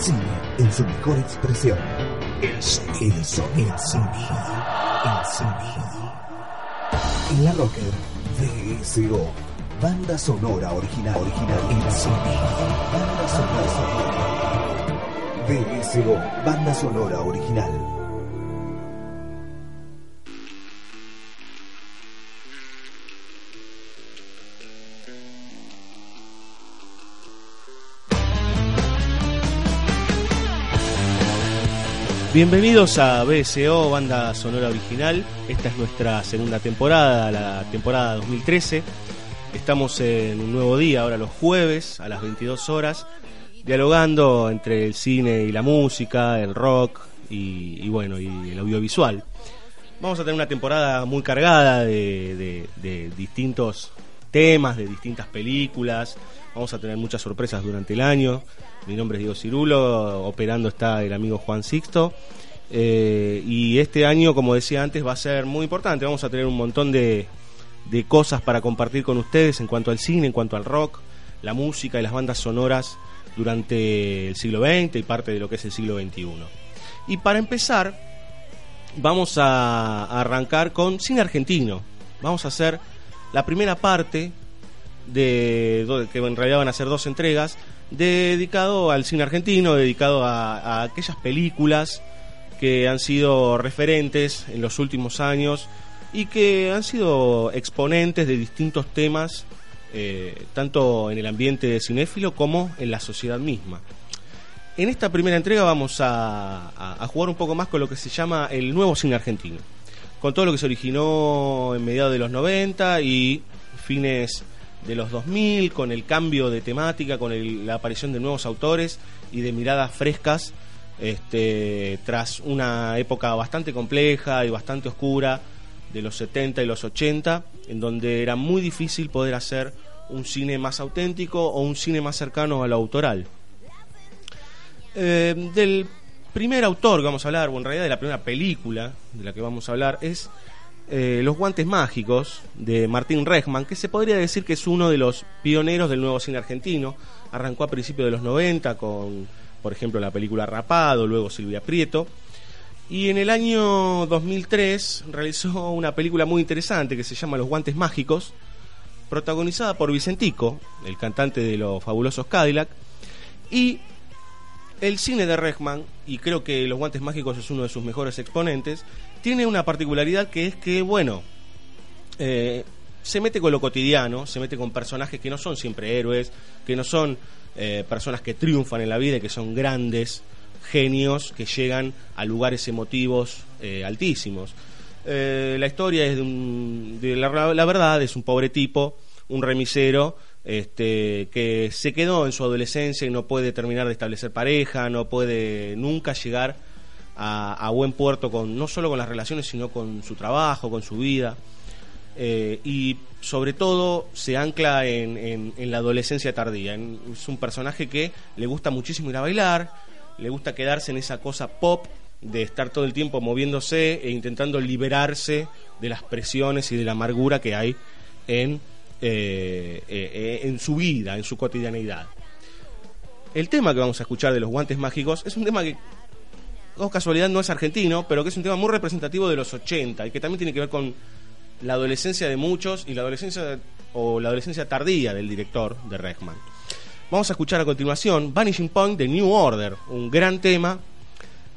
cine en su mejor expresión. El sonido, el sonido, el sonido, el sonido. En la Rocker, VSO, banda sonora original, original, el sonido, banda sonora, VSO, banda sonora original. Bienvenidos a BSO, banda sonora original. Esta es nuestra segunda temporada, la temporada 2013. Estamos en un nuevo día, ahora los jueves, a las 22 horas, dialogando entre el cine y la música, el rock y, bueno, y el audiovisual. Vamos a tener una temporada muy cargada de, de distintos temas, de distintas películas. Vamos a tener muchas sorpresas durante el año. Mi nombre es Diego Cirulo, operando está el amigo Juan Sixto. Eh, y este año, como decía antes, va a ser muy importante. Vamos a tener un montón de, de cosas para compartir con ustedes en cuanto al cine, en cuanto al rock, la música y las bandas sonoras durante el siglo XX y parte de lo que es el siglo XXI. Y para empezar, vamos a arrancar con cine argentino. Vamos a hacer la primera parte de que en realidad van a ser dos entregas dedicado al cine argentino, dedicado a, aquellas películas que han sido referentes en los últimos años y que han sido exponentes de distintos temas, eh, tanto en el ambiente cinéfilo como en la sociedad misma. En esta primera entrega vamos a, a, jugar un poco más con lo que se llama el nuevo cine argentino, con todo lo que se originó en mediados de los 90 y fines de los 2000, con el cambio de temática, con la aparición de nuevos autores y de miradas frescas, este, tras una época bastante compleja y bastante oscura de los 70 y los 80, en donde era muy difícil poder hacer un cine más auténtico o un cine más cercano a lo autoral. Eh, del primer autor que vamos a hablar, o en realidad de la primera película de la que vamos a hablar, es eh, los guantes mágicos de Martín Rechman, que se podría decir que es uno de los pioneros del nuevo cine argentino. Arrancó a principios de los 90 con, por ejemplo, la película Rapado, luego Silvia Prieto. Y en el año 2003 realizó una película muy interesante que se llama Los guantes mágicos, protagonizada por Vicentico, el cantante de los fabulosos Cadillac, y el cine de Rechman, y creo que Los Guantes Mágicos es uno de sus mejores exponentes, tiene una particularidad que es que, bueno, eh, se mete con lo cotidiano, se mete con personajes que no son siempre héroes, que no son eh, personas que triunfan en la vida y que son grandes genios que llegan a lugares emotivos eh, altísimos. la historia es de, un, de la verdad, es un pobre tipo, un remisero, este, que se quedó en su adolescencia y no puede terminar de establecer pareja, no puede nunca llegar a, buen puerto con no solo con las relaciones, sino con su trabajo, con su vida. Eh, y sobre todo se ancla en, la adolescencia tardía. es un personaje que le gusta muchísimo ir a bailar, le gusta quedarse en esa cosa pop de estar todo el tiempo moviéndose e intentando liberarse de las presiones y de la amargura que hay en eh, eh, en su vida, en su cotidianidad. El tema que vamos a escuchar de los guantes mágicos es un tema que, oh casualidad, no es argentino, pero que es un tema muy representativo de los 80 y que también tiene que ver con la adolescencia de muchos y la adolescencia o la adolescencia tardía del director de Rechman. Vamos a escuchar a continuación Vanishing Point de New Order, un gran tema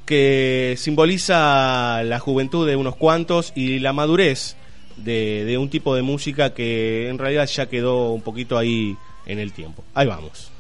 que simboliza la juventud de unos cuantos y la madurez de, de un tipo de música que en realidad ya quedó un poquito ahí en el tiempo. Ahí vamos.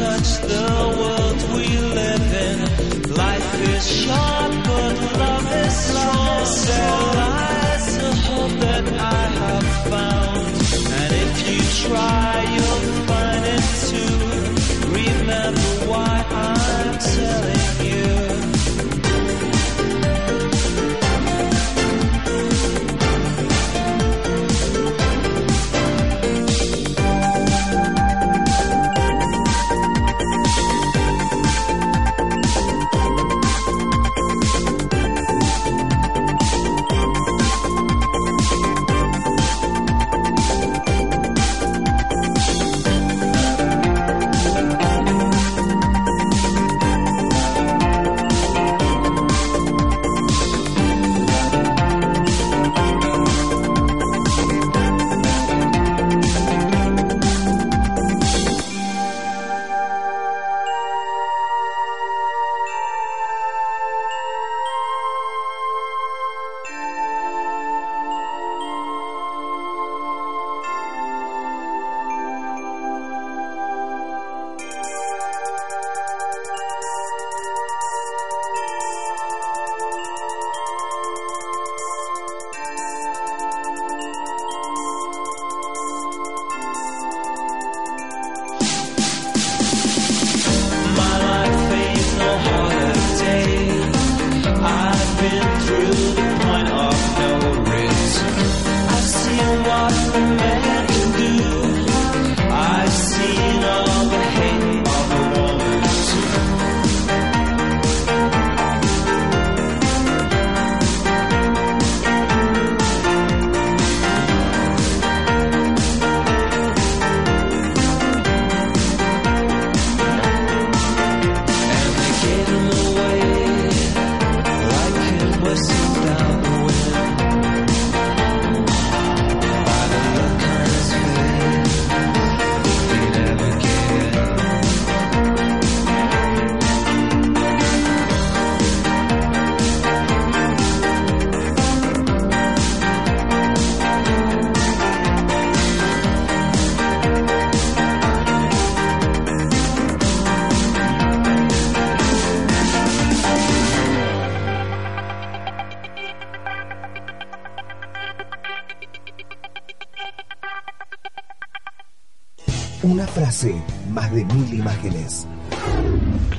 Touch the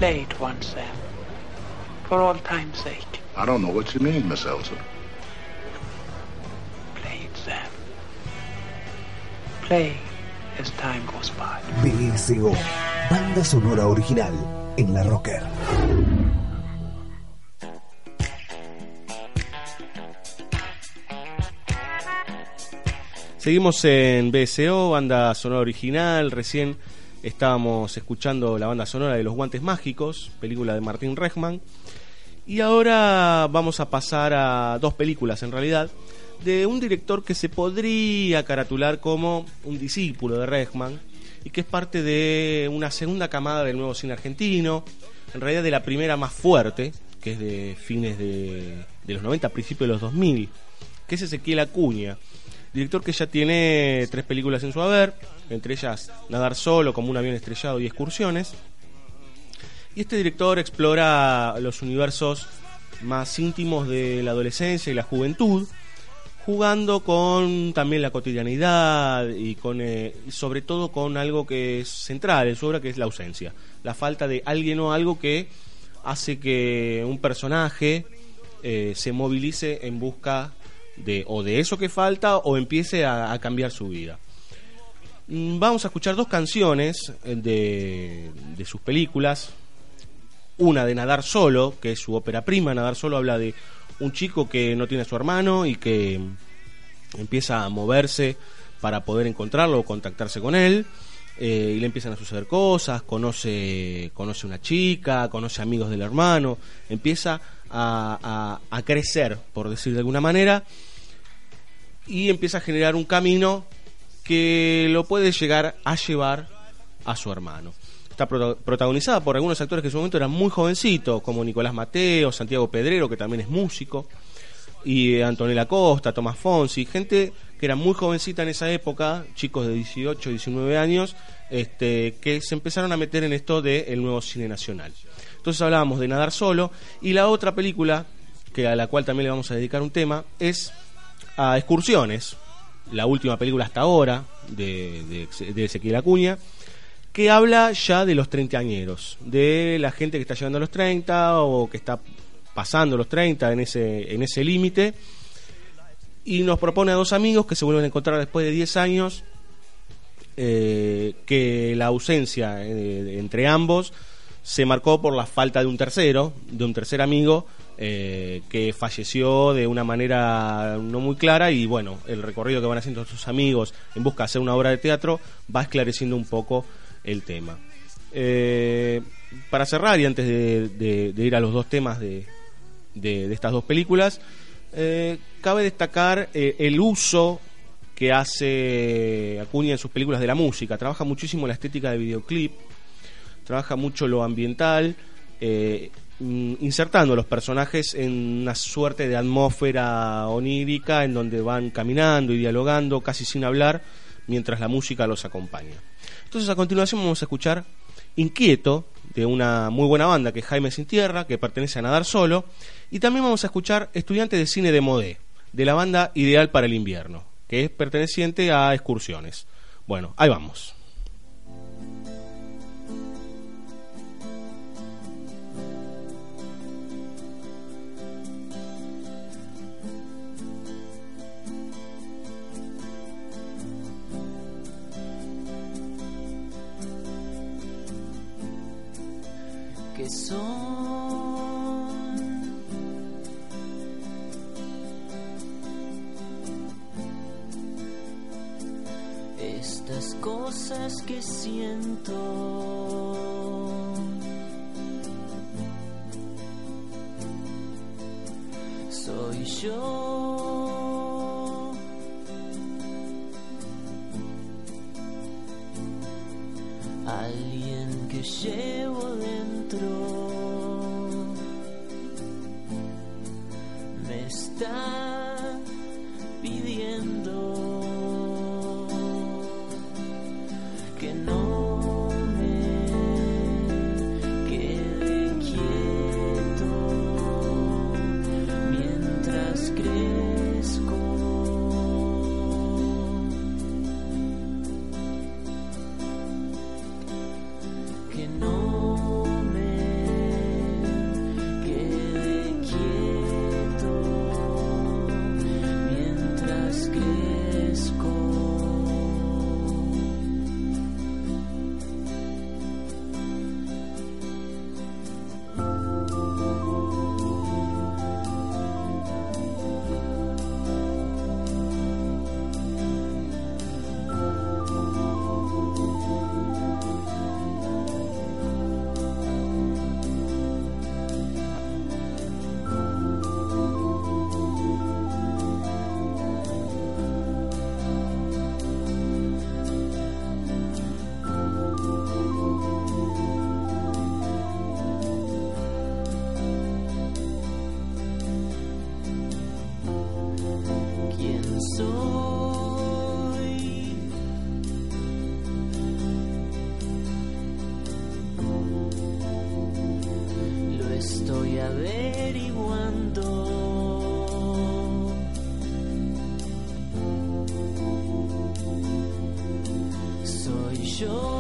Play it once then. For all time's sake. I don't know what you mean, Miss Elsa. Play it then. Play as time goes by. BSO, banda sonora original en la Rocker. Seguimos en BSO, banda sonora original. Recién estábamos escuchando la banda sonora de Los Guantes Mágicos, película de Martín Rechman. Y ahora vamos a pasar a dos películas en realidad, de un director que se podría caratular como un discípulo de Rechman y que es parte de una segunda camada del nuevo cine argentino, en realidad de la primera más fuerte, que es de fines de, de los 90, principios de los 2000, que es Ezequiel Acuña. Director que ya tiene tres películas en su haber, entre ellas Nadar Solo, como un avión estrellado y Excursiones. Y este director explora los universos más íntimos de la adolescencia y la juventud, jugando con también la cotidianidad y con eh, sobre todo con algo que es central en su obra, que es la ausencia, la falta de alguien o algo que hace que un personaje eh, se movilice en busca de o de eso que falta o empiece a, cambiar su vida. Mm, Vamos a escuchar dos canciones eh, de, de sus películas. Una de Nadar Solo, que es su ópera prima. Nadar Solo habla de un chico que no tiene a su hermano y que empieza a moverse para poder encontrarlo o contactarse con él. eh, y le empiezan a suceder cosas, conoce, conoce una chica, conoce amigos del hermano, empieza a, crecer, por decir de alguna manera, y empieza a generar un camino que lo puede llegar a llevar a su hermano. Está prota- protagonizada por algunos actores que en su momento eran muy jovencitos, como Nicolás Mateo, Santiago Pedrero, que también es músico. y Antonella Costa, Tomás Fonsi, gente que era muy jovencita en esa época, chicos de 18, 19 años, este, que se empezaron a meter en esto del nuevo cine nacional. Entonces hablábamos de Nadar Solo y la otra película, que a la cual también le vamos a dedicar un tema, es a Excursiones, la última película hasta ahora de, de, de Ezequiel Acuña, que habla ya de los treintañeros, de la gente que está llegando a los 30 o que está pasando los 30 en ese, en ese límite. Y nos propone a dos amigos que se vuelven a encontrar después de 10 años, eh, que la ausencia eh, entre ambos se marcó por la falta de un tercero, de un tercer amigo, eh, que falleció de una manera no muy clara y bueno, el recorrido que van haciendo sus amigos en busca de hacer una obra de teatro va esclareciendo un poco el tema. Eh, para cerrar y antes de, ir a los dos temas de, de- de estas dos películas, eh, cabe destacar eh, el uso que hace Acuña en sus películas de la música. Trabaja muchísimo la estética de videoclip, trabaja mucho lo ambiental, eh, mm, insertando los personajes en una suerte de atmósfera onírica en donde van caminando y dialogando casi sin hablar mientras la música los acompaña. Entonces a continuación vamos a escuchar Inquieto de una muy buena banda que es Jaime Sin Tierra, que pertenece a Nadar Solo, y también vamos a escuchar Estudiantes de Cine de Modé, de la banda Ideal para el Invierno, que es perteneciente a Excursiones. Bueno, ahí vamos. Son estas cosas que siento. Soy yo. Alguien que llevo dentro Lo estoy averiguando. Soy yo.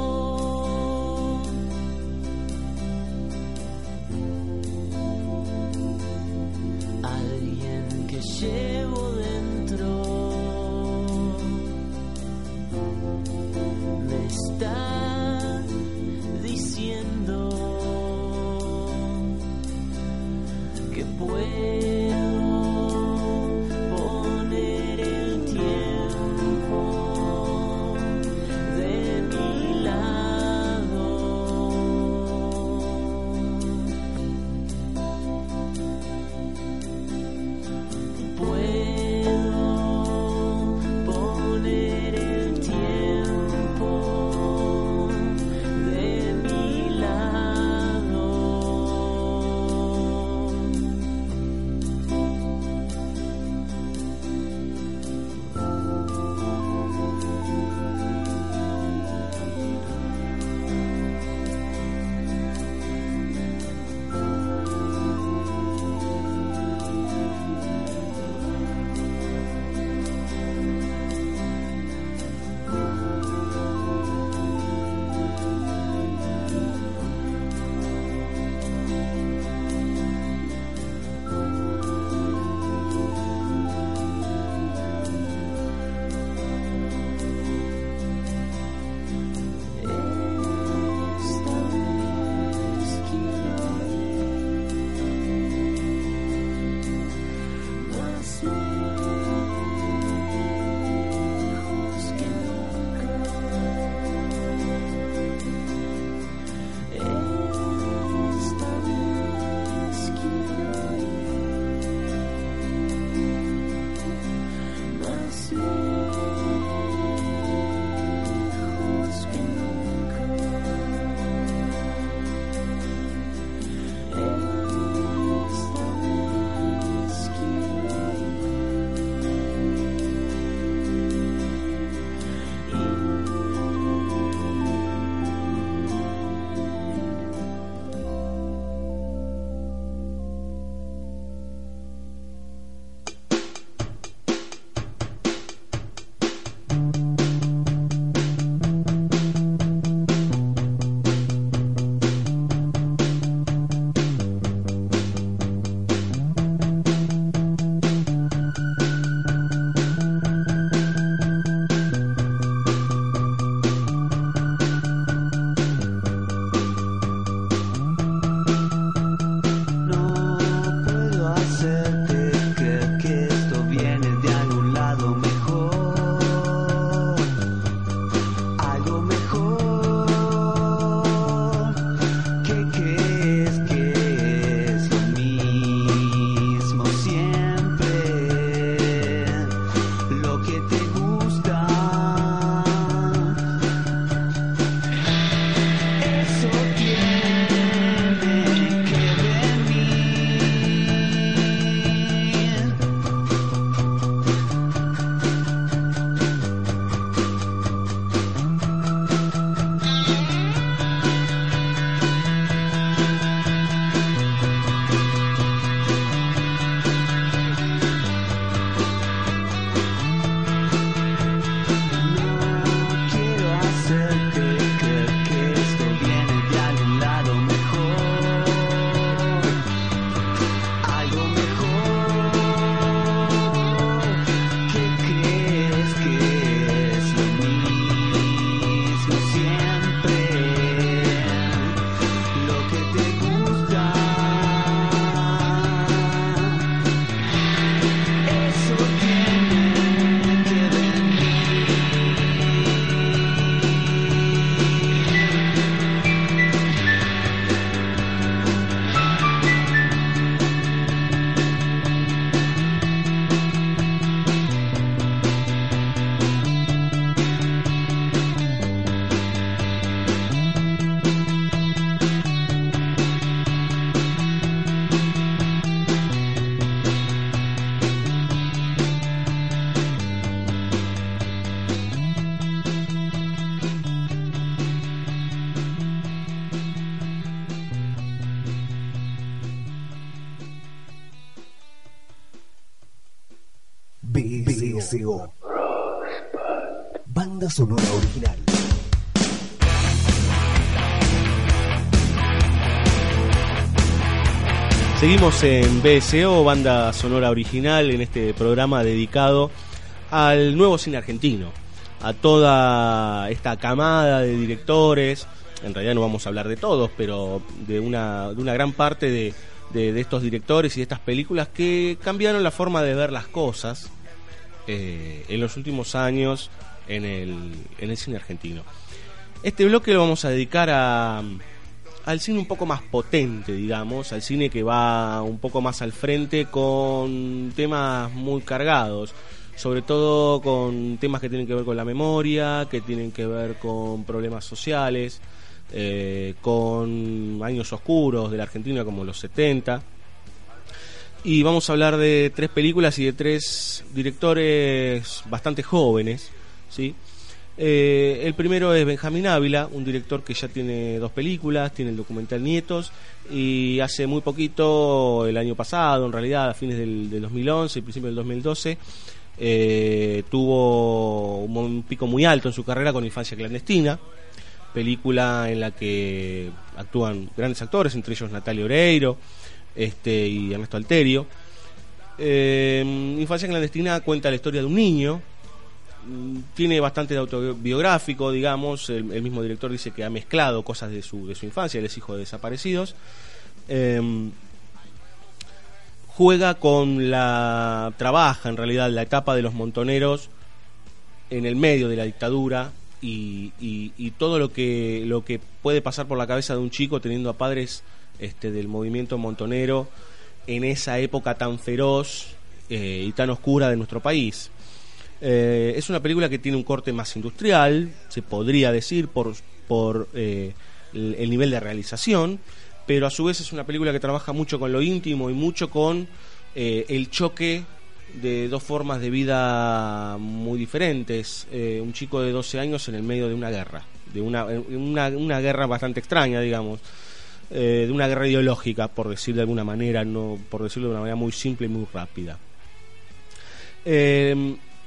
Seguimos en BSO, banda sonora original, en este programa dedicado al nuevo cine argentino, a toda esta camada de directores, en realidad no vamos a hablar de todos, pero de una, de una gran parte de, de, estos directores y de estas películas que cambiaron la forma de ver las cosas eh, en los últimos años en el, en el cine argentino. Este bloque lo vamos a dedicar a, al cine un poco más potente, digamos, al cine que va un poco más al frente con temas muy cargados, sobre todo con temas que tienen que ver con la memoria, que tienen que ver con problemas sociales, eh, con años oscuros de la Argentina como los 70. Y vamos a hablar de tres películas y de tres directores bastante jóvenes, ¿sí? Eh, el primero es Benjamín Ávila, un director que ya tiene dos películas, tiene el documental Nietos y hace muy poquito, el año pasado, en realidad a fines del, del 2011 y principio del 2012, eh, tuvo un, pico muy alto en su carrera con Infancia Clandestina, película en la que actúan grandes actores, entre ellos Natalia Oreiro este, y Ernesto Alterio. Eh, Infancia Clandestina cuenta la historia de un niño tiene bastante de autobiográfico, digamos. El, mismo director dice que ha mezclado cosas de su, de su infancia, él es hijo de desaparecidos. Eh, juega con la. trabaja en realidad la etapa de los montoneros en el medio de la dictadura y, y, y todo lo que, lo que puede pasar por la cabeza de un chico teniendo a padres este, del movimiento montonero en esa época tan feroz eh, y tan oscura de nuestro país. Eh, es una película que tiene un corte más industrial, se podría decir, por, por eh, el, el, nivel de realización, pero a su vez es una película que trabaja mucho con lo íntimo y mucho con eh, el choque de dos formas de vida muy diferentes. Eh, un chico de 12 años en el medio de una guerra, de una, una, guerra bastante extraña, digamos. De una guerra ideológica, por decir de alguna manera, no por decirlo de una manera muy simple y muy rápida.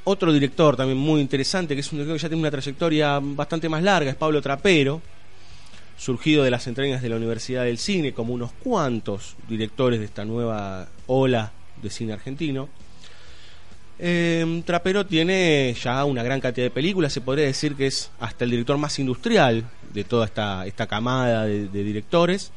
Otro director también muy interesante, que es un director que ya tiene una trayectoria bastante más larga, es Pablo Trapero, surgido de las entrañas de la Universidad del Cine, como unos cuantos directores de esta nueva ola de cine argentino. Eh, Trapero tiene ya una gran cantidad de películas, se podría decir que es hasta el director más industrial de toda esta, esta camada de, de directores.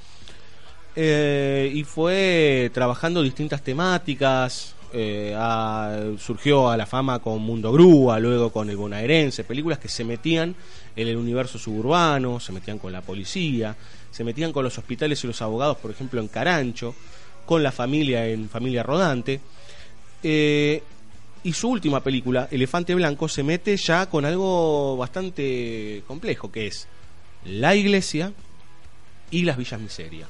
Eh, y fue trabajando distintas temáticas, eh, surgió a la fama con Mundo Grúa, luego con El Bonaerense, películas que se metían en el universo suburbano, se metían con la policía, se metían con los hospitales y los abogados, por ejemplo, en Carancho, con la familia en Familia Rodante. Eh, y su última película, Elefante Blanco, se mete ya con algo bastante complejo, que es la iglesia y las villas miseria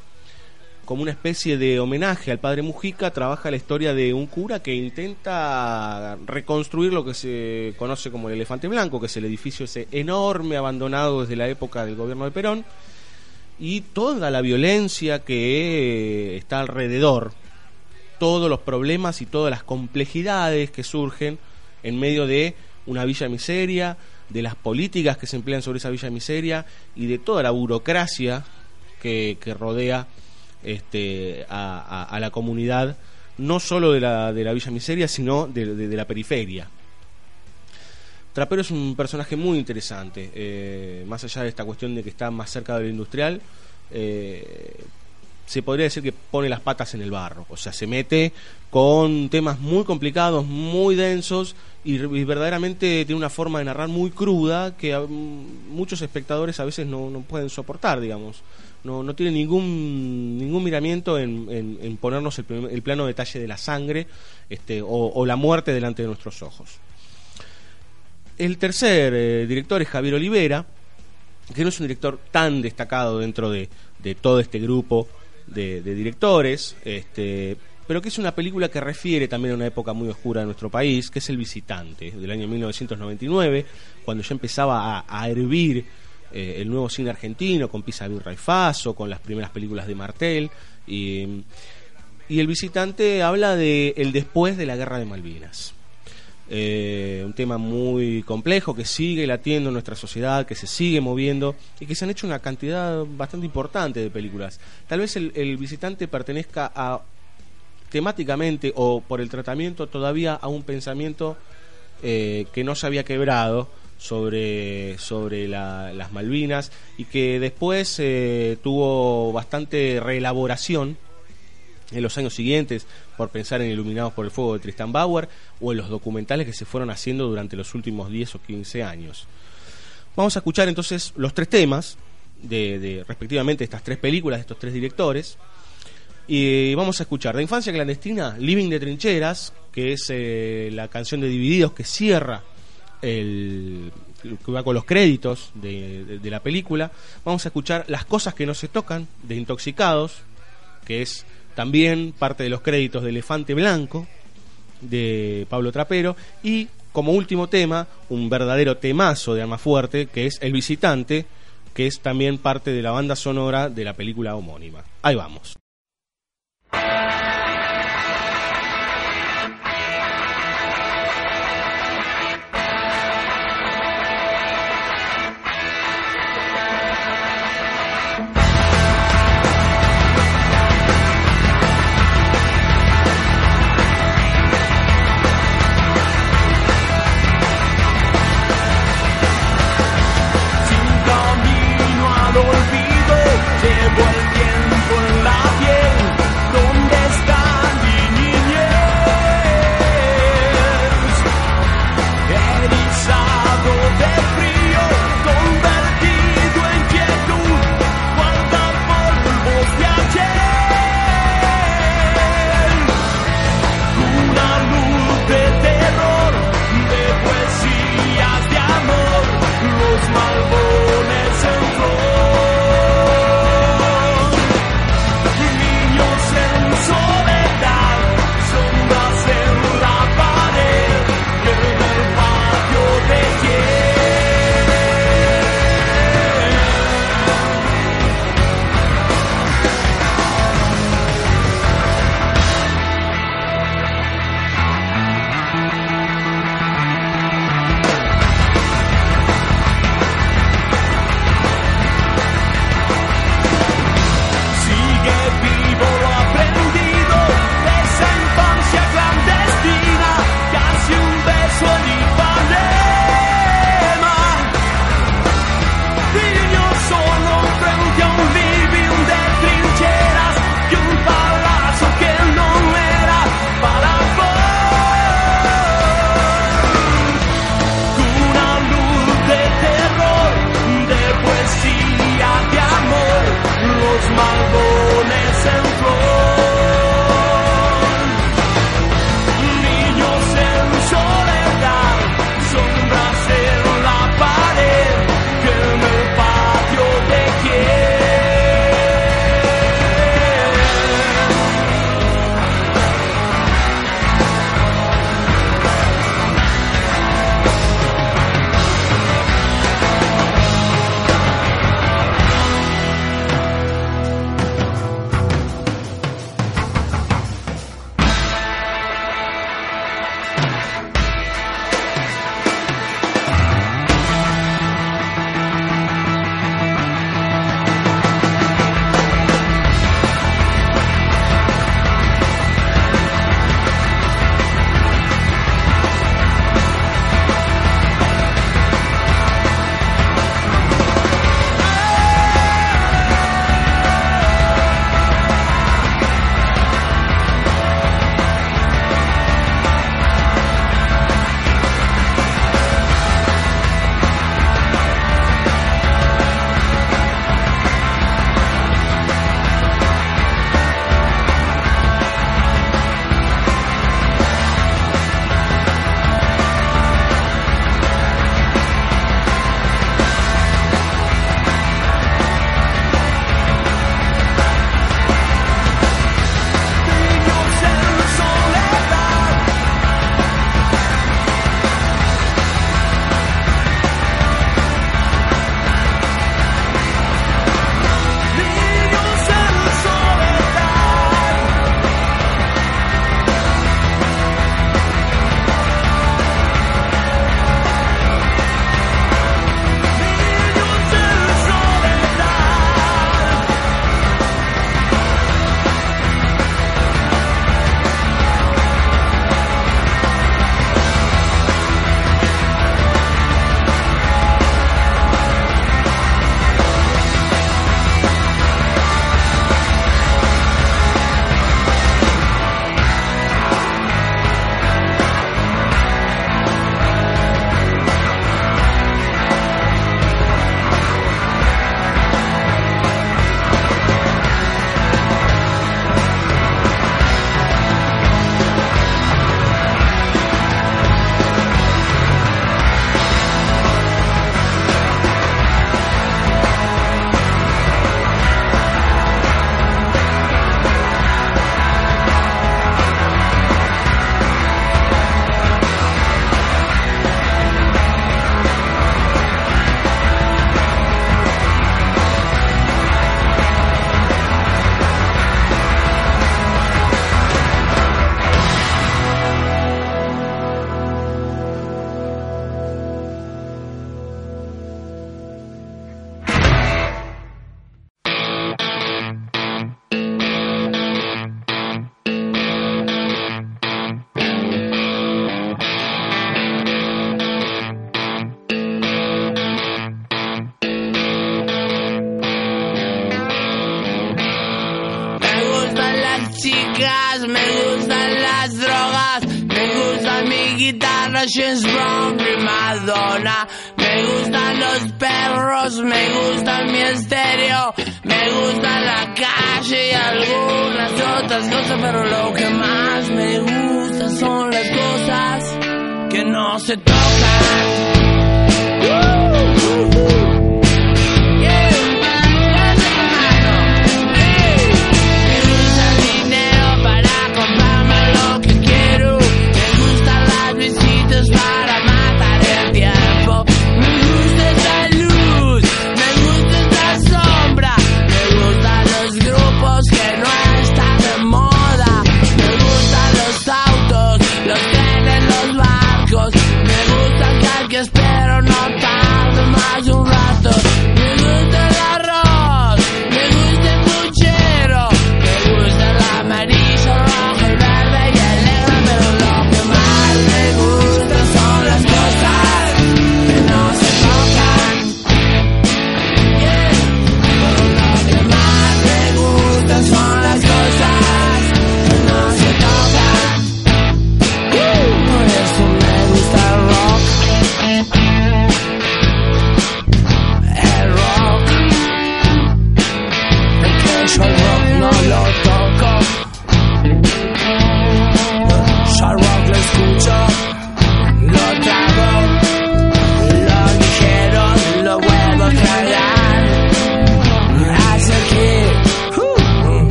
como una especie de homenaje al padre Mujica, trabaja la historia de un cura que intenta reconstruir lo que se conoce como el elefante blanco, que es el edificio ese enorme abandonado desde la época del gobierno de Perón, y toda la violencia que está alrededor, todos los problemas y todas las complejidades que surgen en medio de una villa miseria, de las políticas que se emplean sobre esa villa miseria y de toda la burocracia que, que rodea este, a, a, la comunidad, no solo de la, de la Villa Miseria, sino de, la periferia. Trapero es un personaje muy interesante, eh, más allá de esta cuestión de que está más cerca de lo industrial, eh, se podría decir que pone las patas en el barro, o sea, se mete con temas muy complicados, muy densos y, verdaderamente tiene una forma de narrar muy cruda que a, muchos espectadores a veces no, no pueden soportar, digamos no, tiene ningún ningún miramiento en, en, ponernos el, el, plano detalle de la sangre este, o, la muerte delante de nuestros ojos. El tercer eh, director es Javier Olivera, que no es un director tan destacado dentro de, de todo este grupo de, de directores, este, pero que es una película que refiere también a una época muy oscura de nuestro país, que es El Visitante, del año 1999, cuando ya empezaba a, a hervir eh, el nuevo cine argentino con Pisa Virra y Faso, con las primeras películas de Martel. Y, y El Visitante habla de el después de la guerra de Malvinas. eh, un tema muy complejo que sigue latiendo en nuestra sociedad, que se sigue moviendo y que se han hecho una cantidad bastante importante de películas. Tal vez el, el visitante pertenezca a temáticamente o por el tratamiento todavía a un pensamiento eh, que no se había quebrado sobre, sobre la- las Malvinas y que después eh, tuvo bastante reelaboración en los años siguientes por pensar en Iluminados por el Fuego de Tristan Bauer o en los documentales que se fueron haciendo durante los últimos 10 o 15 años. Vamos a escuchar entonces los tres temas de, de respectivamente estas tres películas de estos tres directores. Y vamos a escuchar de Infancia Clandestina, Living de Trincheras, que es eh, la canción de Divididos que cierra el que va con los créditos de, de- la película. Vamos a escuchar Las cosas que no se tocan, de Intoxicados, que es también parte de los créditos de Elefante Blanco, de Pablo Trapero. Y como último tema, un verdadero temazo de Arma Fuerte, que es El Visitante, que es también parte de la banda sonora de la película homónima. Ahí vamos.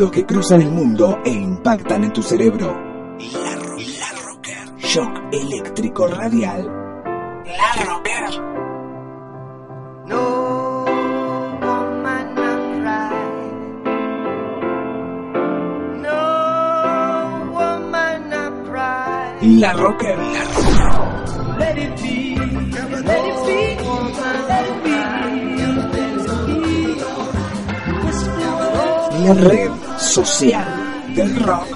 Sonidos que cruzan el mundo e impactan en tu cerebro. La, ro- la Rocker. Shock eléctrico radial. La Rocker. No. La Rocker. La Rocker. Let it be. Let it be. woman, Let it be. La red social del rock.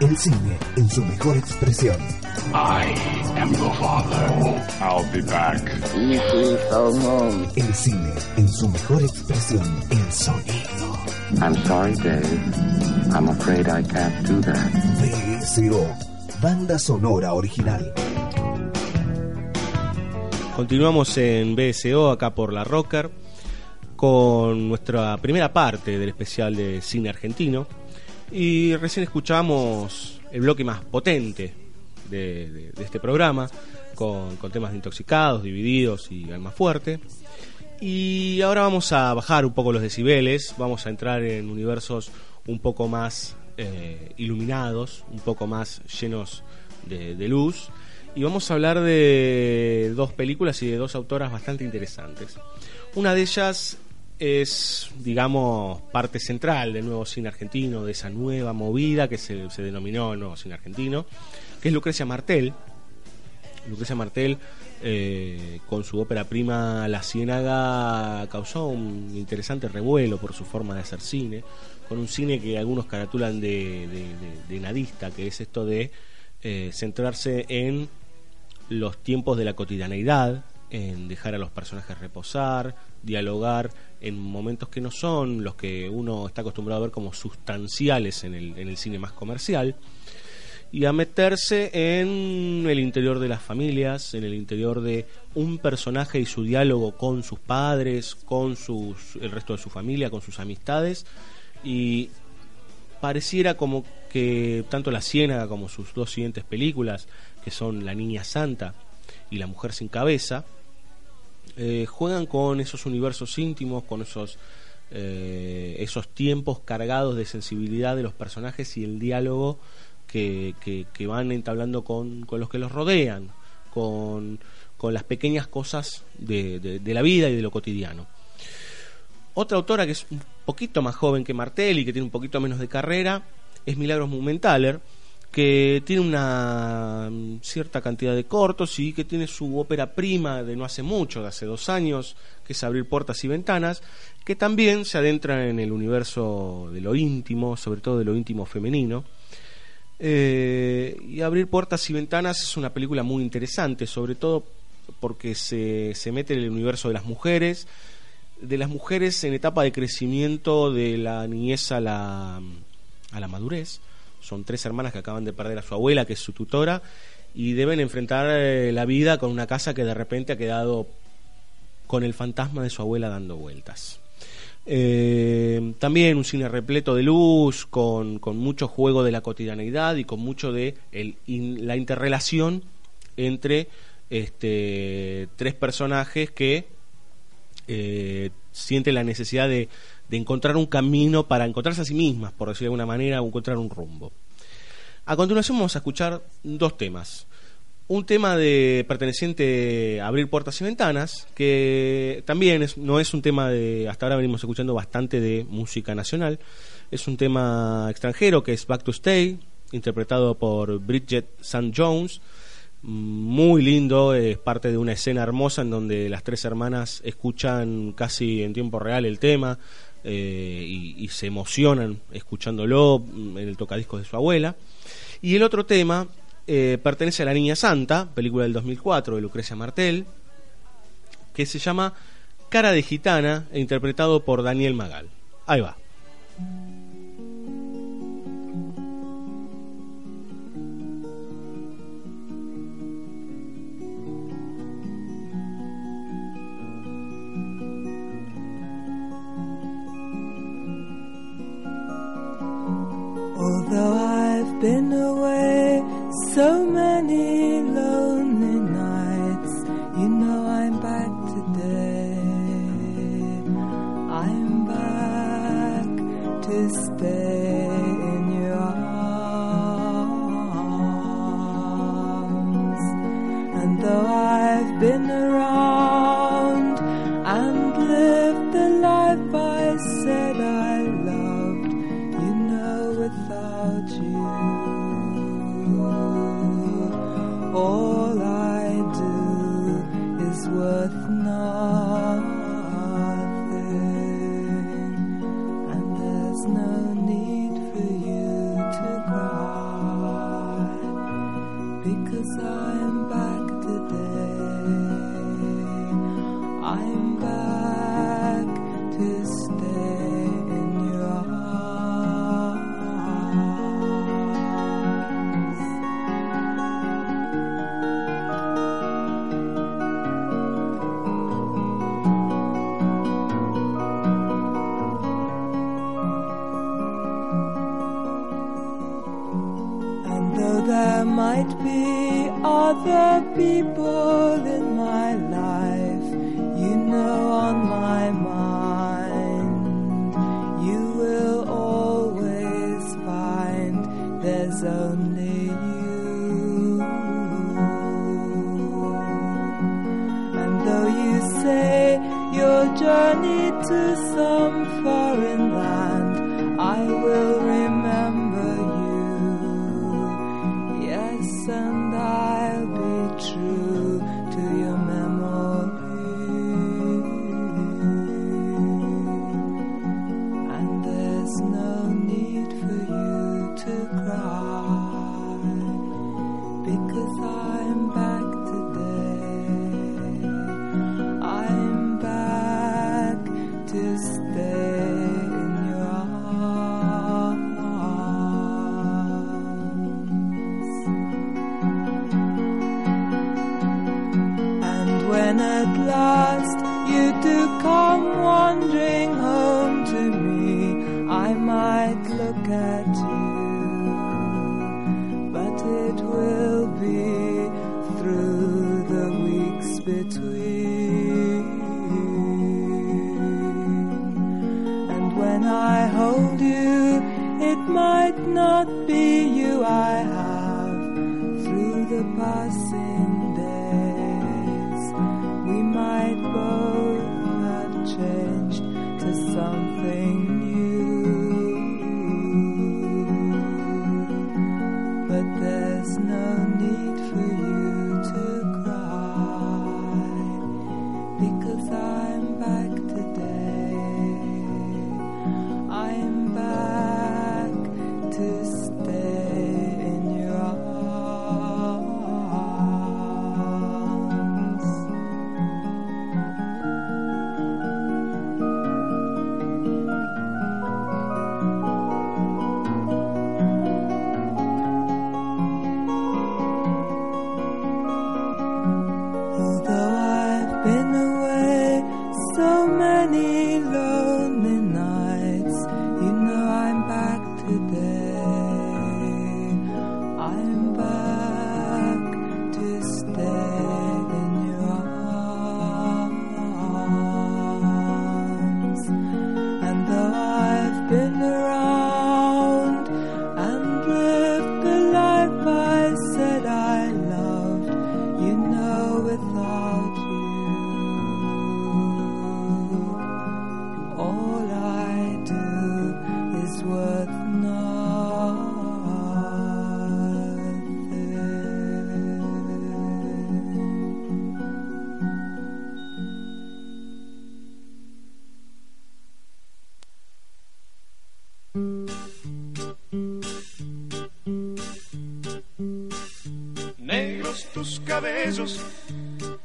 El cine en su mejor expresión. I am your father. I'll be back. El cine en su mejor expresión. El sonido. I'm sorry, Dave. I'm afraid I can't do that. BSO. Banda sonora original. Continuamos en BSO, acá por la Rocker, con nuestra primera parte del especial de cine argentino. Y recién escuchamos el bloque más potente de, este programa, con, con temas de intoxicados, divididos y alma fuerte. Y ahora vamos a bajar un poco los decibeles, vamos a entrar en universos un poco más eh, iluminados, un poco más llenos de luz. Y vamos a hablar de dos películas y de dos autoras bastante interesantes. Una de ellas es, digamos, parte central del nuevo cine argentino, de esa nueva movida que se, denominó nuevo cine argentino, que es Lucrecia Martel. Lucrecia Martel, eh, con su ópera prima La Ciénaga, causó un interesante revuelo por su forma de hacer cine, con un cine que algunos caratulan de, de- de- de nadista, que es esto de eh, centrarse en los tiempos de la cotidianeidad, en dejar a los personajes reposar, dialogar en momentos que no son los que uno está acostumbrado a ver como sustanciales en el, en el cine más comercial y a meterse en el interior de las familias, en el interior de un personaje y su diálogo con sus padres, con sus, el resto de su familia, con sus amistades y pareciera como que tanto La Ciénaga como sus dos siguientes películas, que son La Niña Santa y La Mujer sin Cabeza, eh, juegan con esos universos íntimos, con esos eh, esos tiempos cargados de sensibilidad de los personajes y el diálogo que, que- van entablando con, con los que los rodean, con, con las pequeñas cosas de, de- la vida y de lo cotidiano. Otra autora que es un poquito más joven que Martel y que tiene un poquito menos de carrera es Milagros Mumentaler, que tiene una mm, cierta cantidad de cortos y que tiene su ópera prima de no hace mucho, de hace dos años, que es Abrir Puertas y Ventanas, que también se adentra en el universo de lo íntimo, sobre todo de lo íntimo femenino. Eh, y Abrir Puertas y Ventanas es una película muy interesante, sobre todo porque se, se mete en el universo de las mujeres, de las mujeres en etapa de crecimiento de la niñez a la, a la madurez. Son tres hermanas que acaban de perder a su abuela, que es su tutora, y deben enfrentar eh, la vida con una casa que de repente ha quedado con el fantasma de su abuela dando vueltas. Eh, también un cine repleto de luz, con, con mucho juego de la cotidianeidad y con mucho de el, la interrelación entre este, tres personajes que eh, sienten la necesidad de, de encontrar un camino para encontrarse a sí mismas, por decirlo de alguna manera, o encontrar un rumbo. A continuación vamos a escuchar dos temas. Un tema de perteneciente a Abrir Puertas y Ventanas, que también es- no es un tema de. Hasta ahora venimos escuchando bastante de música nacional. Es un tema extranjero que es Back to Stay, interpretado por Bridget St. Jones. Muy lindo, es parte de una escena hermosa en donde las tres hermanas escuchan casi en tiempo real el tema eh, y, y se emocionan escuchándolo mm, en el tocadiscos de su abuela. Y el otro tema eh, pertenece a La Niña Santa, película del 2004 de Lucrecia Martel, que se llama Cara de Gitana, interpretado por Daniel Magal. Ahí va.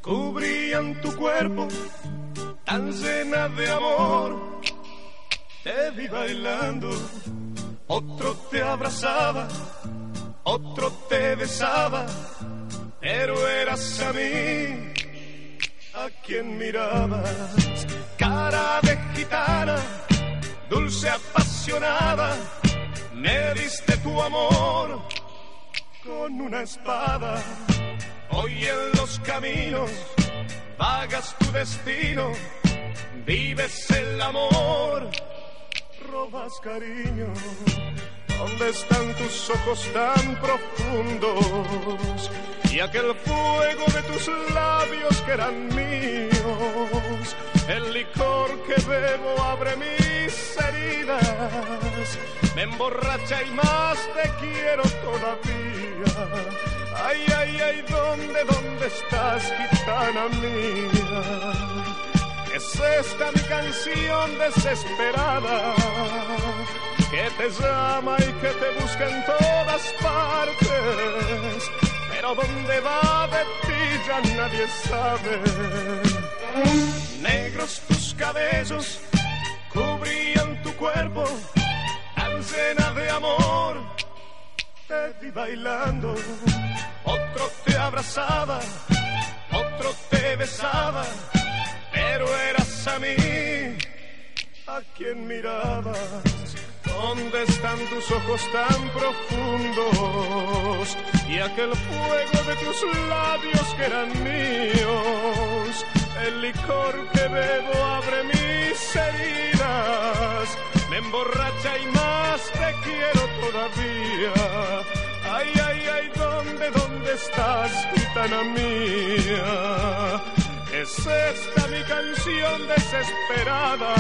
Cubrían tu cuerpo, tan llena de amor. Te vi bailando, otro te abrazaba, otro te besaba, pero eras a mí a quien mirabas. Cara de gitana, dulce apasionada, me diste tu amor con una espada. Hoy en los caminos vagas tu destino, vives el amor, robas cariño. ¿Dónde están tus ojos tan profundos? Y aquel fuego de tus labios que eran míos. El licor que bebo abre mis heridas. Me emborracha y más te quiero todavía. Ay, ay, ay, ¿dónde, dónde estás, gitana mía? Es esta mi canción desesperada que te llama y que te busca en todas partes. Pero dónde va de ti ya nadie sabe. Negros tus cabellos cubrían tu cuerpo, tan llena de amor. Te vi bailando, otro te abrazaba, otro te besaba, pero eras a mí a quien mirabas. ¿Dónde están tus ojos tan profundos? Y aquel fuego de tus labios que eran míos. El licor que bebo abre mis heridas. Me emborracha y más te quiero todavía. Ay, ay, ay, ¿dónde, dónde estás, gitana mía? Es esta mi canción desesperada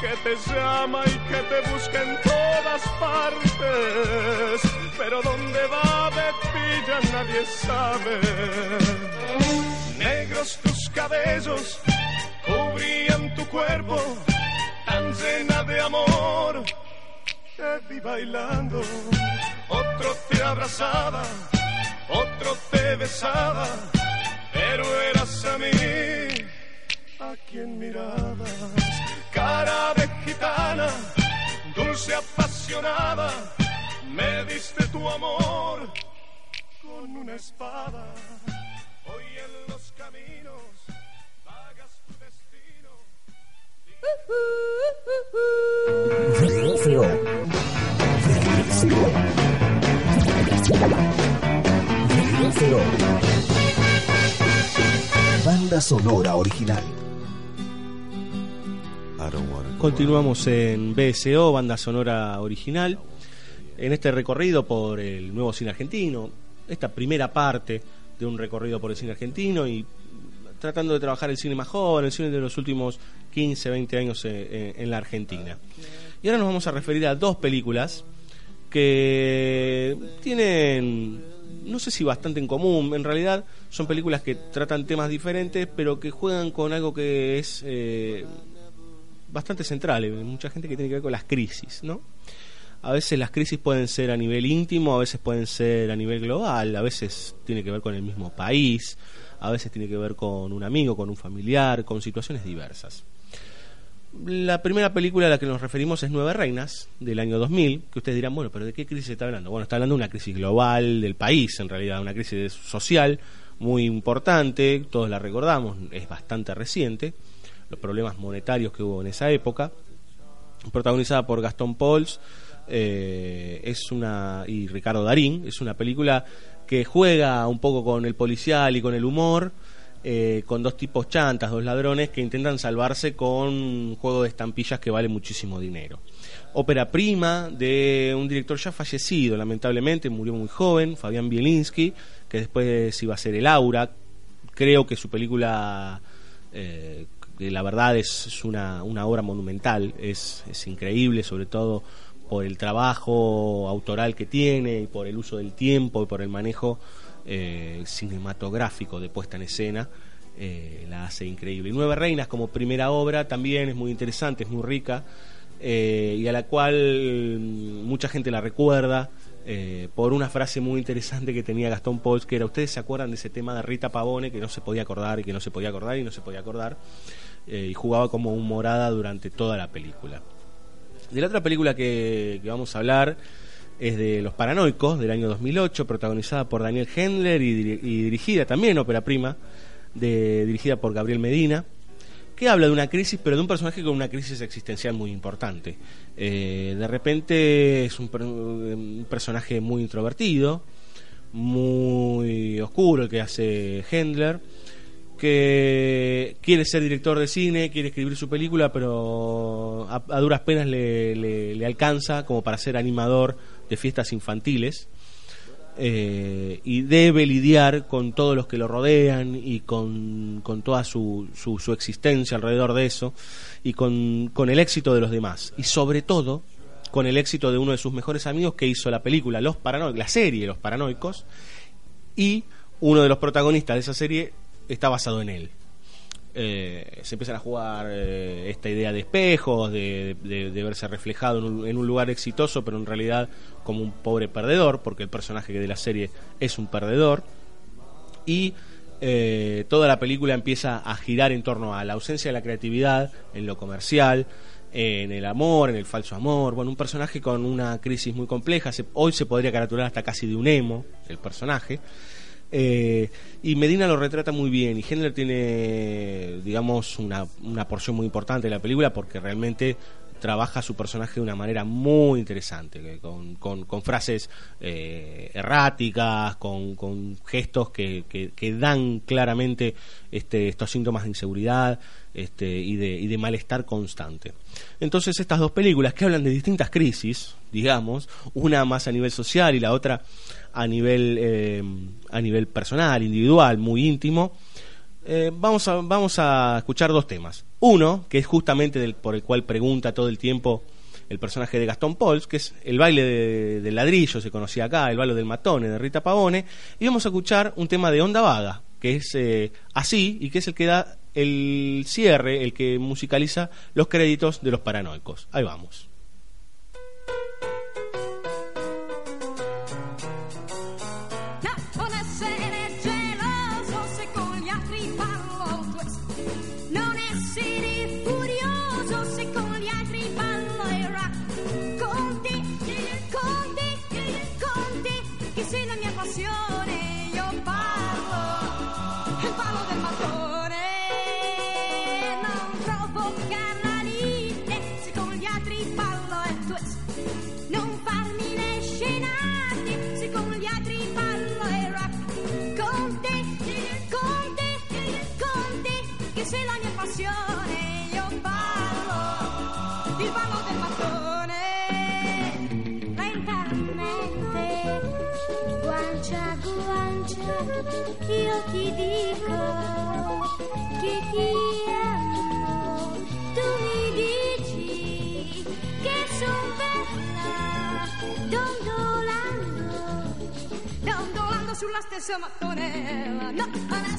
que te llama y que te busca en todas partes. Pero dónde va de ti ya nadie sabe. Negros tus cabellos cubrían tu cuerpo, llena de amor. Te vi bailando, otro te abrazaba, otro te besaba pero eras a mí a quien mirabas. Cara de gitana, dulce apasionada, me diste tu amor con una espada. Banda sonora original. Continuamos en BSO, banda sonora original, en este recorrido por el nuevo cine argentino, esta primera parte de un recorrido por el cine argentino y tratando de trabajar el cine más joven, el cine de los últimos 15, 20 años eh, en, en la Argentina. Y ahora nos vamos a referir a dos películas que tienen, no sé si bastante en común, en realidad son películas que tratan temas diferentes, pero que juegan con algo que es eh, bastante central, hay mucha gente que tiene que ver con las crisis, ¿no? A veces las crisis pueden ser a nivel íntimo, a veces pueden ser a nivel global, a veces tiene que ver con el mismo país, a veces tiene que ver con un amigo, con un familiar, con situaciones diversas. La primera película a la que nos referimos es Nueve Reinas, del año 2000, que ustedes dirán, bueno, pero ¿de qué crisis está hablando? Bueno, está hablando de una crisis global del país, en realidad, una crisis social muy importante, todos la recordamos, es bastante reciente, los problemas monetarios que hubo en esa época, protagonizada por Gastón Pauls eh, es una y Ricardo Darín, es una película que juega un poco con el policial y con el humor, eh, con dos tipos chantas, dos ladrones que intentan salvarse con un juego de estampillas que vale muchísimo dinero. Ópera prima de un director ya fallecido, lamentablemente, murió muy joven, Fabián Bielinski, que después iba a ser El Aura. Creo que su película, eh, la verdad es, es una, una, obra monumental, es, es increíble, sobre todo por el trabajo autoral que tiene y por el uso del tiempo y por el manejo eh, cinematográfico de puesta en escena, eh, la hace increíble. Y Nueve Reinas como primera obra también es muy interesante, es muy rica eh, y a la cual mm, mucha gente la recuerda. Eh, por una frase muy interesante que tenía Gastón Pauls, que era, ustedes se acuerdan de ese tema de Rita Pavone, que no se podía acordar y que no se podía acordar y no se podía acordar, y jugaba como un morada durante toda la película. De la otra película que, vamos a hablar es de Los Paranoicos, del año 2008, protagonizada por Daniel Hendler y, y dirigida también, ópera prima, de, dirigida por Gabriel Medina, que habla de una crisis, pero de un personaje con una crisis existencial muy importante. Eh, de repente es un, un, personaje muy introvertido, muy oscuro el que hace Hendler que quiere ser director de cine, quiere escribir su película, pero a, duras penas le, alcanza como para ser animador de fiestas infantiles. Eh, y debe lidiar con todos los que lo rodean y con, con toda su, su, su, existencia alrededor de eso y con, con el éxito de los demás. Y sobre todo con el éxito de uno de sus mejores amigos que hizo la película Los Paranoicos, la serie Los Paranoicos, y uno de los protagonistas de esa serie está basado en él. Eh, se empiezan a jugar eh, esta idea de espejos, de, verse reflejado en un, lugar exitoso, pero en realidad como un pobre perdedor, porque el personaje de la serie es un perdedor. Y eh, toda la película empieza a girar en torno a la ausencia de la creatividad, en lo comercial, en el amor, en el falso amor. Bueno, un personaje con una crisis muy compleja. Se, hoy se podría caracterizar hasta casi de un emo, el personaje. Eh, y Medina lo retrata muy bien y Hendler tiene, digamos, una, una, porción muy importante de la película porque realmente trabaja su personaje de una manera muy interesante, con, con, frases eh, erráticas, con, con gestos que, que, que, dan claramente este, estos síntomas de inseguridad este, y, de, y de malestar constante. Entonces estas dos películas que hablan de distintas crisis, digamos, una más a nivel social y la otra a nivel, eh, a nivel personal, individual, muy íntimo, eh, vamos, a, vamos a escuchar dos temas. Uno, que es justamente del, por el cual pregunta todo el tiempo el personaje de Gastón Pauls, que es el baile de, del ladrillo, se conocía acá, el baile del matone de Rita Pavone, y vamos a escuchar un tema de Onda Vaga, que es eh, así y que es el que da el cierre, el que musicaliza los créditos de los paranoicos. Ahí vamos. io ti dico che ti amo, tu mi dici che son bella, dondolando, dondolando sulla stessa mattonella, no, non è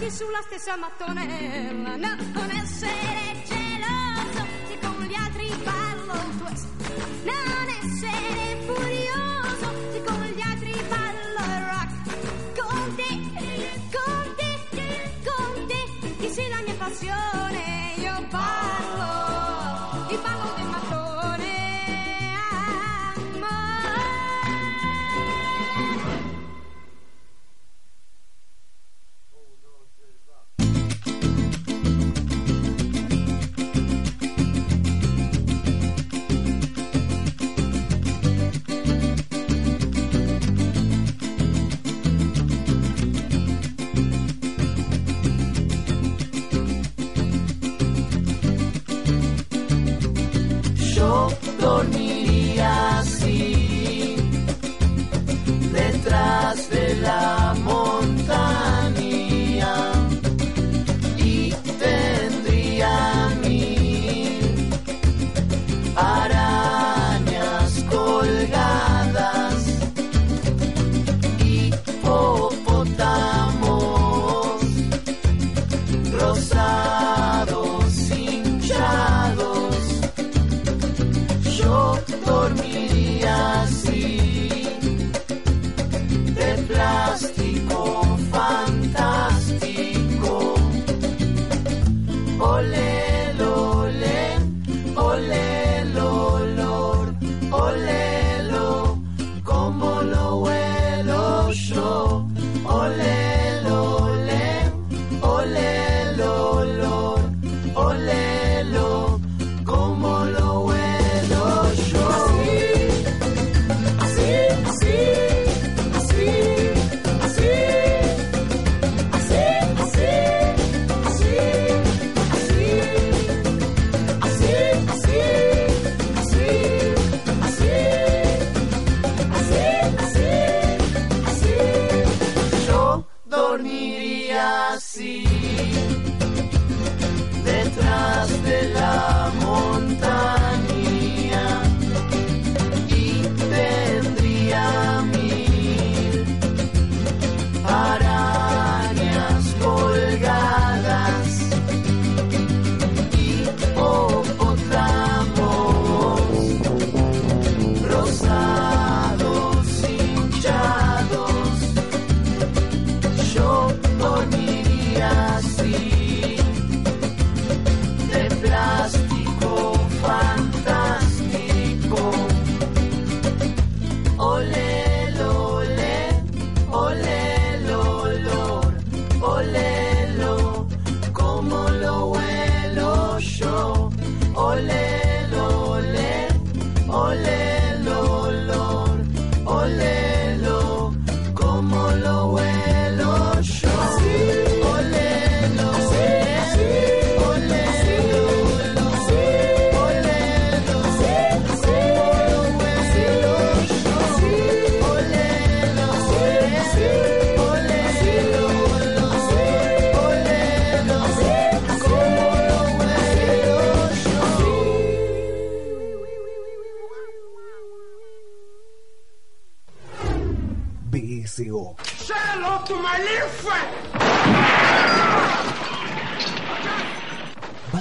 tutti sulla stessa mattonella. No, non essere geloso, se con gli altri parlo tu. No.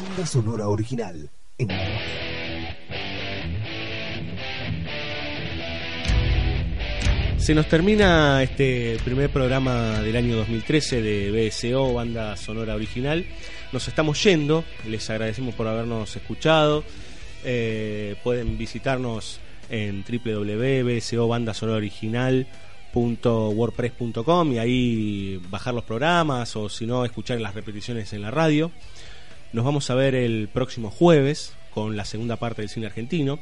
banda sonora original en Se nos termina este primer programa del año 2013 de BSO, banda sonora original. Nos estamos yendo, les agradecemos por habernos escuchado. Eh, pueden visitarnos en www.bsobandasonoraoriginal.wordpress.com y ahí bajar los programas o si no escuchar las repeticiones en la radio. Nos vamos a ver el próximo jueves con la segunda parte del cine argentino.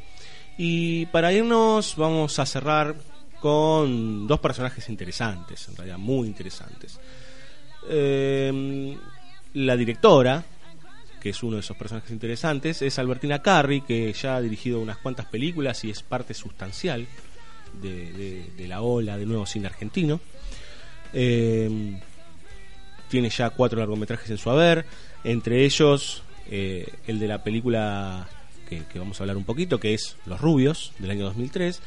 Y para irnos vamos a cerrar con dos personajes interesantes, en realidad muy interesantes. Eh, la directora, que es uno de esos personajes interesantes, es Albertina Carri, que ya ha dirigido unas cuantas películas y es parte sustancial de, de- de la ola del nuevo cine argentino. Eh, tiene ya cuatro largometrajes en su haber, entre ellos eh, el de la película que, vamos a hablar un poquito, que es Los Rubios, del año 2003,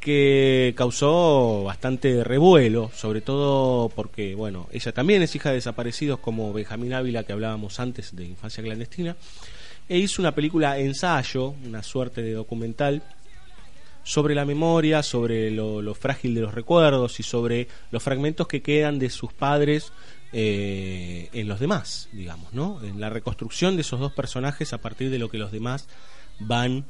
que causó bastante revuelo, sobre todo porque, bueno, ella también es hija de desaparecidos como Benjamín Ávila, que hablábamos antes de Infancia Clandestina, e hizo una película ensayo, una suerte de documental, sobre la memoria, sobre lo frágil de los recuerdos y sobre los fragmentos que quedan de sus padres eh, en los demás, digamos, ¿no? En la reconstrucción de esos dos personajes a partir de lo que los demás van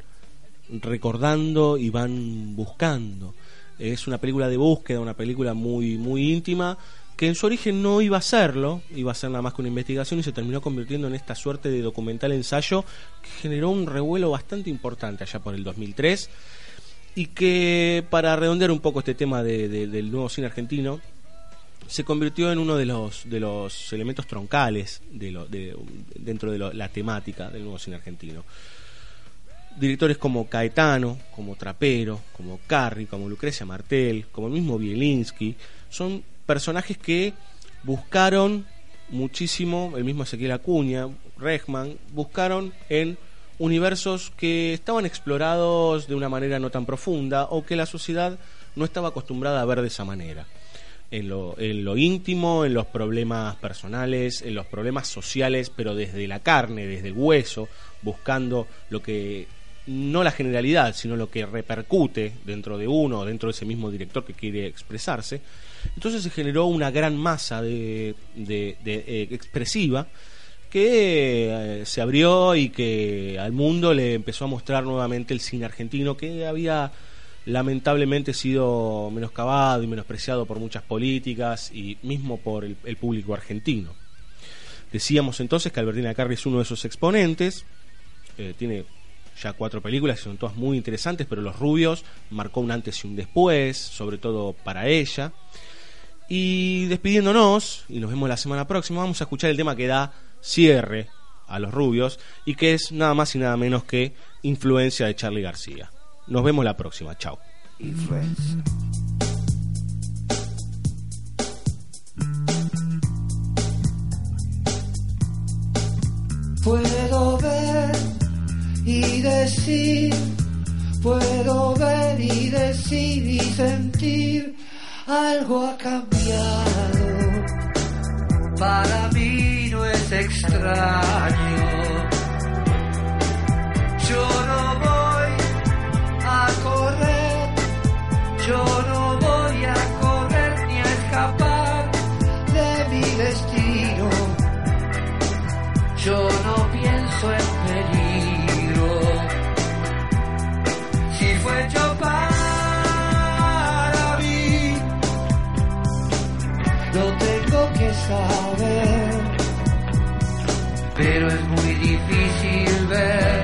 recordando y van buscando. Es una película de búsqueda, una película muy, muy íntima, que en su origen no iba a serlo, iba a ser nada más que una investigación y se terminó convirtiendo en esta suerte de documental ensayo que generó un revuelo bastante importante allá por el 2003 y que para redondear un poco este tema de- de- del nuevo cine argentino se convirtió en uno de los de los elementos troncales de lo- de- dentro de la temática del nuevo cine argentino directores como Caetano, como Trapero, como Carri, como Lucrecia Martel, como el mismo Bielinski, son personajes que buscaron muchísimo, el mismo Ezequiel Acuña, Regman, buscaron en universos que estaban explorados de una manera no tan profunda o que la sociedad no estaba acostumbrada a ver de esa manera. En lo, en lo íntimo, en los problemas personales, en los problemas sociales, pero desde la carne, desde el hueso, buscando lo que no la generalidad, sino lo que repercute dentro de uno, dentro de ese mismo director que quiere expresarse. Entonces se generó una gran masa de, de- eh, expresiva que eh, se abrió y que al mundo le empezó a mostrar nuevamente el cine argentino que había lamentablemente sido menoscabado y menospreciado por muchas políticas y mismo por el, el público argentino. Decíamos entonces que Albertina Carri es uno de esos exponentes, eh, tiene ya cuatro películas que son todas muy interesantes, pero Los Rubios marcó un antes y un después, sobre todo para ella. Y despidiéndonos, y nos vemos la semana próxima, vamos a escuchar el tema que da cierre a Los Rubios y que es nada más y nada menos que influencia de Charlie García. Nos vemos la próxima, chao. Puedo ver y decir, puedo ver y decir y sentir, algo ha cambiado. Para mí no es extraño. Yo no voy a correr, yo no voy a correr ni a escapar de mi destino. Yo no pienso en peligro. Si fue yo para mí, lo tengo que saber. Pero es muy difícil ver.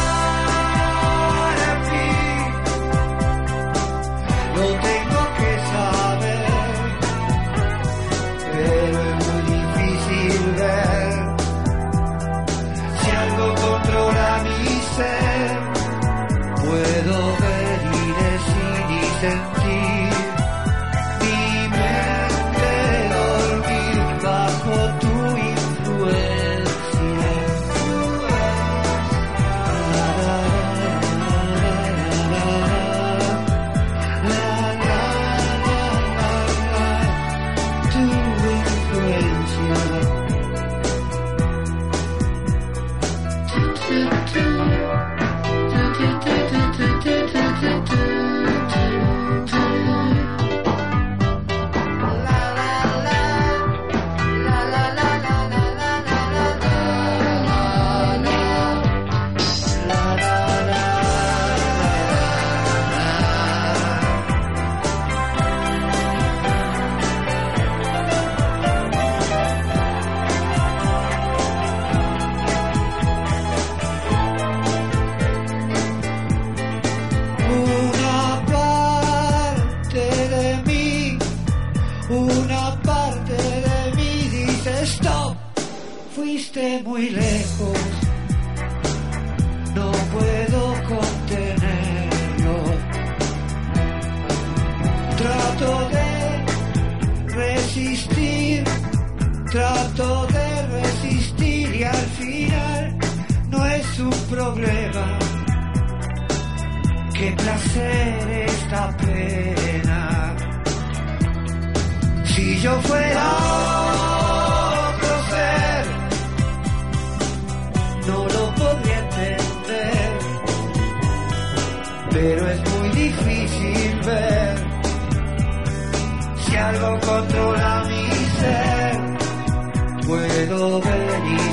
muy lejos, no puedo contenerlo. Trato de resistir, trato de resistir y al final no es un problema. Qué placer esta pena. Si yo fuera algo controla mi ser. Puedo venir.